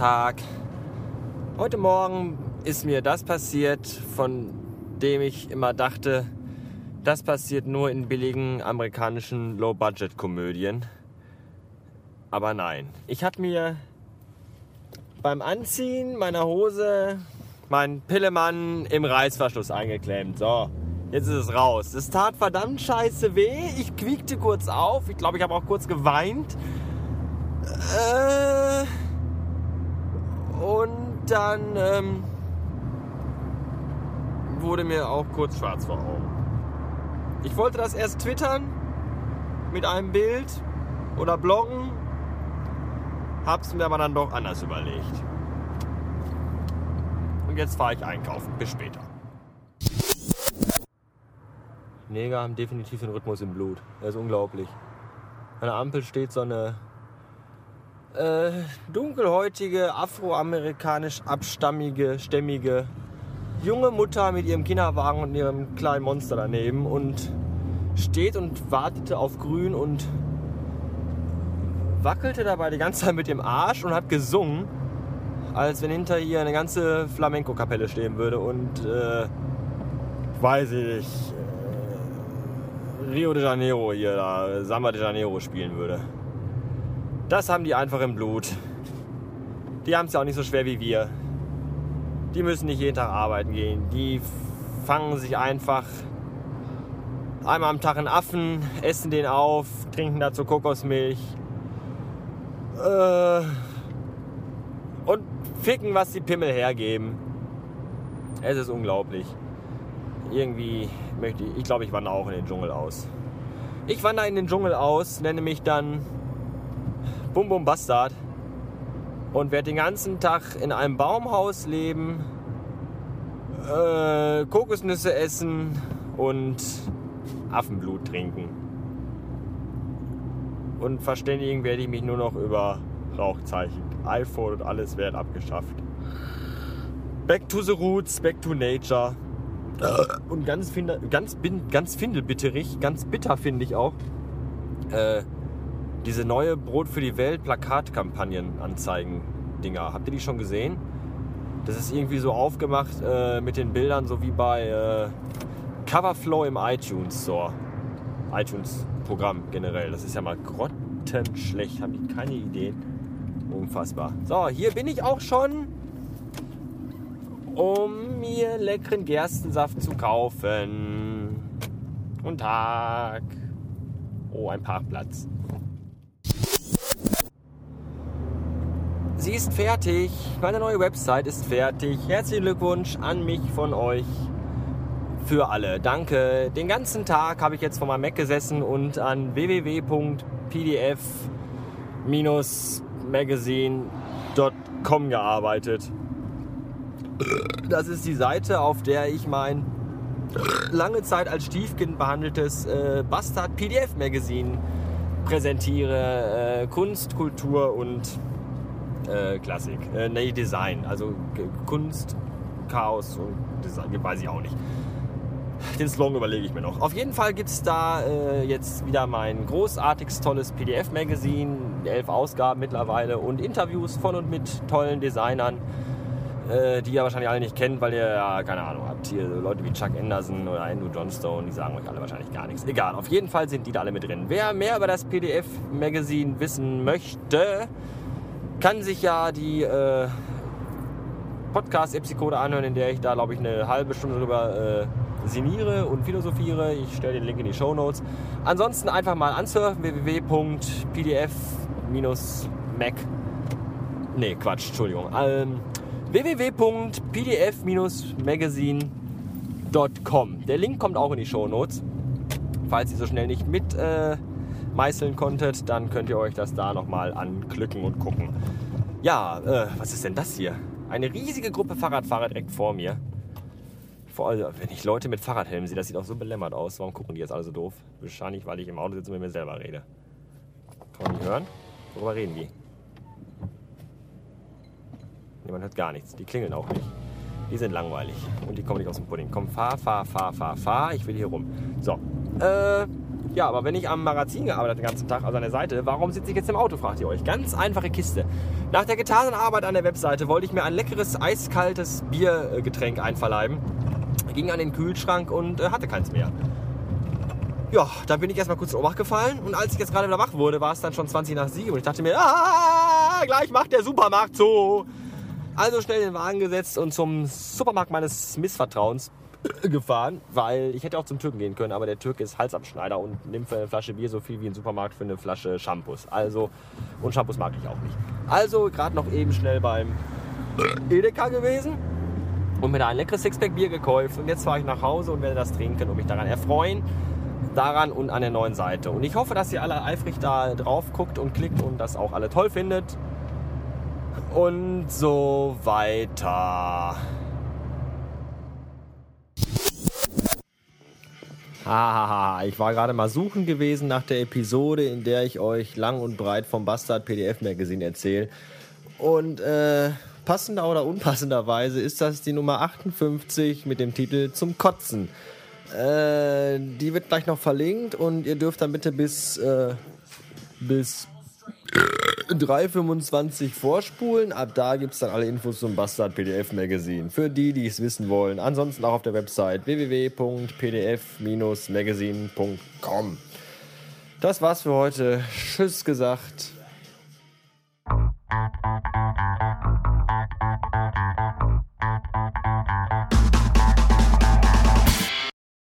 Tag. Heute Morgen ist mir das passiert, von dem ich immer dachte, das passiert nur in billigen amerikanischen Low-Budget-Komödien. Aber nein, ich habe mir beim Anziehen meiner Hose meinen Pillemann im Reißverschluss eingeklemmt. So, jetzt ist es raus. Es tat verdammt scheiße weh. Ich quiekte kurz auf. Ich glaube, ich habe auch kurz geweint. Äh, und dann ähm, wurde mir auch kurz schwarz vor Augen. Ich wollte das erst twittern mit einem Bild oder bloggen, hab's mir aber dann doch anders überlegt. Und jetzt fahre ich einkaufen. Bis später. Neger haben definitiv den Rhythmus im Blut. Er ist unglaublich. An der Ampel steht so eine äh, dunkelhäutige, afroamerikanisch abstammige, stämmige junge Mutter mit ihrem Kinderwagen und ihrem kleinen Monster daneben und steht und wartete auf Grün und wackelte dabei die ganze Zeit mit dem Arsch und hat gesungen, als wenn hinter ihr eine ganze Flamenco-Kapelle stehen würde und äh, weiß ich nicht, äh, Rio de Janeiro hier, da, Samba de Janeiro spielen würde. Das haben die einfach im Blut. Die haben es ja auch nicht so schwer wie wir. Die müssen nicht jeden Tag arbeiten gehen. Die fangen sich einfach einmal am Tag einen Affen, essen den auf, trinken dazu Kokosmilch äh, und ficken, was die Pimmel hergeben. Es ist unglaublich. Irgendwie möchte ich, ich glaube, ich wandere auch in den Dschungel aus. Ich wandere in den Dschungel aus, nenne mich dann Bum Bum Bastard und werde den ganzen Tag in einem Baumhaus leben, äh, Kokosnüsse essen und Affenblut trinken. Und verständigen werde ich mich nur noch über Rauchzeichen. iPhone und alles werden abgeschafft. Back to the roots, back to nature. Und ganz, ganz, ganz findelbitterig, ganz bitter finde ich auch. Äh, diese neue Brot für die Welt Plakatkampagnen-Anzeigen-Dinger. Habt ihr die schon gesehen? Das ist irgendwie so aufgemacht äh, mit den Bildern, so wie bei äh, Coverflow im iTunes Store. iTunes-Programm generell. Das ist ja mal grottenschlecht. Habe ich keine Idee. Unfassbar. So, hier bin ich auch schon, um mir leckeren Gerstensaft zu kaufen. Guten Tag. Oh, ein Parkplatz. Sie ist fertig. Meine neue Website ist fertig. Herzlichen Glückwunsch an mich von euch. Für alle. Danke. Den ganzen Tag habe ich jetzt vor meinem Mac gesessen und an www.pdf-magazine.com gearbeitet. Das ist die Seite, auf der ich mein lange Zeit als Stiefkind behandeltes äh, Bastard PDF Magazine präsentiere. Äh, Kunst, Kultur und äh, Klassik. Äh, nee, Design. Also Kunst, Chaos und Design, weiß ich auch nicht. Den Slogan überlege ich mir noch. Auf jeden Fall gibt es da äh, jetzt wieder mein großartiges, tolles PDF-Magazin, elf Ausgaben mittlerweile und Interviews von und mit tollen Designern, äh, die ihr wahrscheinlich alle nicht kennt, weil ihr ja keine Ahnung habt. Hier Leute wie Chuck Anderson oder Andrew Johnstone, die sagen euch alle wahrscheinlich gar nichts. Egal, auf jeden Fall sind die da alle mit drin. Wer mehr über das PDF-Magazin wissen möchte, kann sich ja die äh, Podcast-Episode anhören, in der ich da, glaube ich, eine halbe Stunde drüber äh, sinniere und philosophiere. Ich stelle den Link in die Show Notes. Ansonsten einfach mal ansurfen www.pdf-mac. Nee, Quatsch, Entschuldigung. Ähm, www.pdf-magazine.com. Der Link kommt auch in die Show Notes. Falls ihr so schnell nicht mit äh, meißeln konntet, dann könnt ihr euch das da nochmal anklicken und gucken. Ja, äh, was ist denn das hier? Eine riesige Gruppe Fahrradfahrer direkt vor mir. Vor allem, wenn ich Leute mit Fahrradhelmen sehe, das sieht auch so belämmert aus. Warum gucken die jetzt alle so doof? Wahrscheinlich, weil ich im Auto sitze und mit mir selber rede. Kann man nicht hören? Worüber reden die? Niemand hört gar nichts. Die klingeln auch nicht. Die sind langweilig. Und die kommen nicht aus dem Pudding. Komm, fahr, fahr, fahr, fahr, fahr. Ich will hier rum. So. Äh, Ja, aber wenn ich am Magazin gearbeitet den ganzen Tag, also an der Seite, warum sitze ich jetzt im Auto, fragt ihr euch. Ganz einfache Kiste. Nach der getanen Arbeit an der Webseite wollte ich mir ein leckeres, eiskaltes Biergetränk einverleiben. Ging an den Kühlschrank und äh, hatte keins mehr. Ja, da bin ich erstmal kurz in Obacht gefallen und als ich jetzt gerade wieder wach wurde, war es dann schon 20 nach 7 und ich dachte mir, ah, gleich macht der Supermarkt zu. Also schnell den Wagen gesetzt und zum Supermarkt meines Missvertrauens gefahren, weil ich hätte auch zum Türken gehen können, aber der Türke ist Halsabschneider und nimmt für eine Flasche Bier so viel wie ein Supermarkt für eine Flasche Shampoos. Also, und Shampoos mag ich auch nicht. Also gerade noch eben schnell beim Edeka gewesen und mir da ein leckeres Sixpack Bier gekauft und jetzt fahre ich nach Hause und werde das trinken und mich daran erfreuen. Daran und an der neuen Seite. Und ich hoffe, dass ihr alle eifrig da drauf guckt und klickt und das auch alle toll findet. Und so weiter. Hahaha, ich war gerade mal suchen gewesen nach der Episode, in der ich euch lang und breit vom Bastard PDF Magazine erzähle. Und äh, passender oder unpassenderweise ist das die Nummer 58 mit dem Titel Zum Kotzen. Äh, die wird gleich noch verlinkt und ihr dürft dann bitte bis, äh, bis 3,25 vorspulen. Ab da gibt es dann alle Infos zum Bastard PDF Magazine. Für die, die es wissen wollen. Ansonsten auch auf der Website www.pdf-magazine.com. Das war's für heute. Tschüss gesagt.